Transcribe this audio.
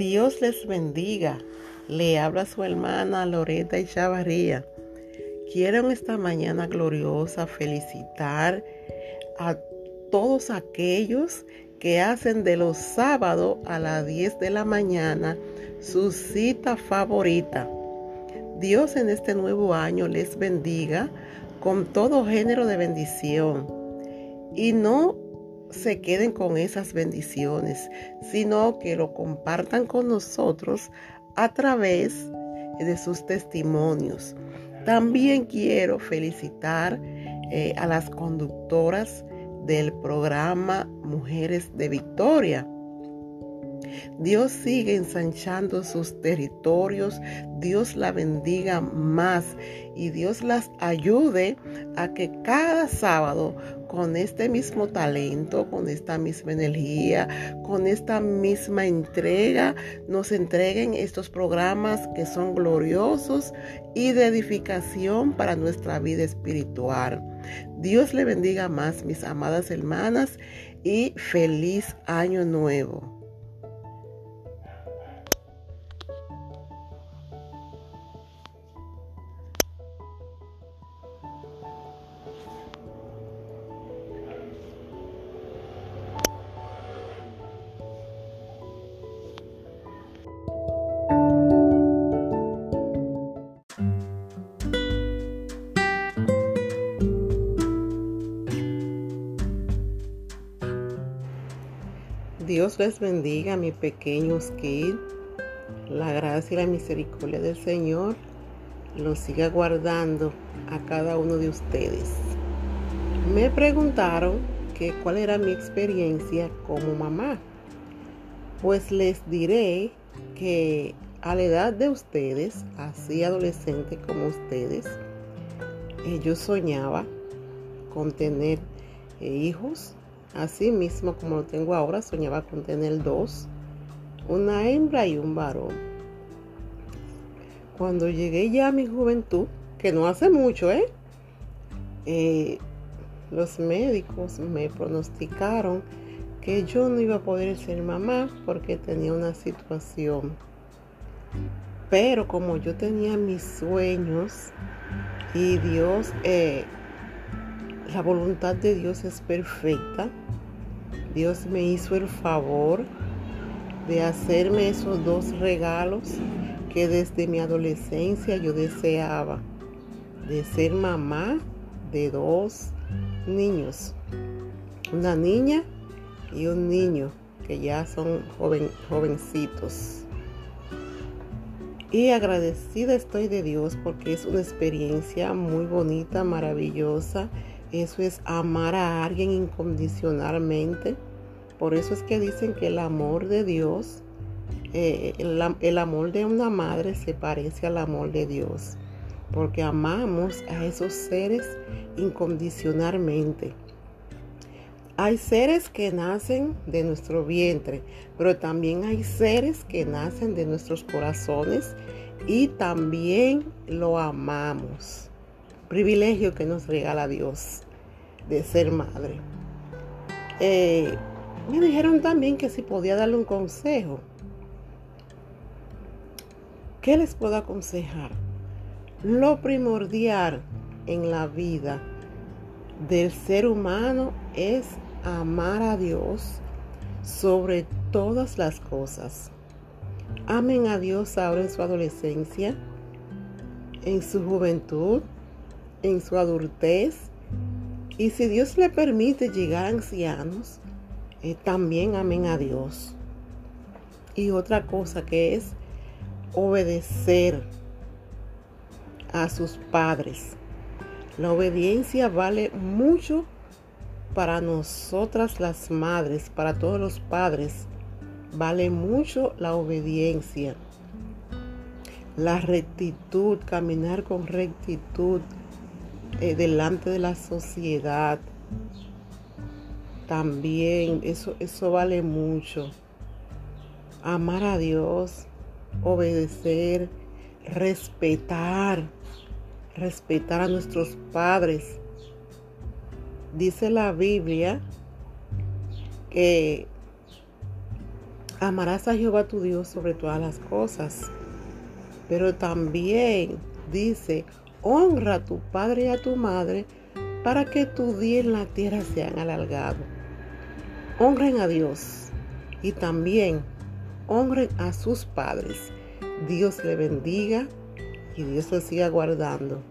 Dios les bendiga. Le habla su hermana Loreta y Chavarría. Quiero esta mañana gloriosa felicitar a todos aquellos que hacen de los sábados a las 10 de la mañana su cita favorita. Dios en este nuevo año les bendiga con todo género de bendición. Y no se queden con esas bendiciones, sino que lo compartan con nosotros a través de sus testimonios. También quiero felicitar eh, a las conductoras del programa Mujeres de Victoria Dios sigue ensanchando sus territorios, Dios la bendiga más y Dios las ayude a que cada sábado con este mismo talento, con esta misma energía, con esta misma entrega, nos entreguen estos programas que son gloriosos y de edificación para nuestra vida espiritual. Dios le bendiga más, mis amadas hermanas, y feliz año nuevo. Dios les bendiga, mis pequeños kids. La gracia y la misericordia del Señor los siga guardando a cada uno de ustedes. Me preguntaron que cuál era mi experiencia como mamá. Pues les diré que a la edad de ustedes, así adolescente como ustedes, yo soñaba con tener eh, hijos Así mismo como lo tengo ahora, soñaba con tener dos, una hembra y un varón. Cuando llegué ya a mi juventud, que no hace mucho, ¿eh? eh los médicos me pronosticaron que yo no iba a poder ser mamá porque tenía una situación. Pero como yo tenía mis sueños y Dios eh, la voluntad de Dios es perfecta. Dios me hizo el favor de hacerme esos dos regalos que desde mi adolescencia yo deseaba, de ser mamá de dos niños, una niña y un niño que ya son joven, jovencitos. Y agradecida estoy de Dios porque es una experiencia muy bonita, maravillosa eso es amar a alguien incondicionalmente. Por eso es que dicen que el amor de Dios, eh, el, amor de una madre se parece al amor de Dios. Porque amamos a esos seres incondicionalmente. Hay seres que nacen de nuestro vientre, pero también hay seres que nacen de nuestros corazones y también lo amamos privilegio que nos regala Dios de ser madre. Eh, me dijeron también que si podía darle un consejo. ¿Qué les puedo aconsejar? Lo primordial en la vida del ser humano es amar a Dios sobre todas las cosas. Amen a Dios ahora en su adolescencia, en su juventud, en su adultez. Y si Dios le permite llegar a ancianos, eh, también amen a Dios. Y otra cosa que es obedecer a sus padres. La obediencia vale mucho para nosotras las madres, para todos los padres. Vale mucho la obediencia. La rectitud, caminar con rectitud, eh, delante de la sociedad. También eso, eso vale mucho. Amar a Dios, obedecer, respetar, respetar a nuestros padres. Dice la Biblia que Amarás a Jehová tu Dios sobre todas las cosas. Pero también dice, honra a tu padre y a tu madre para que tu día en la tierra sean alargado. Honren a Dios y también honren a sus padres. Dios le bendiga y Dios le siga guardando.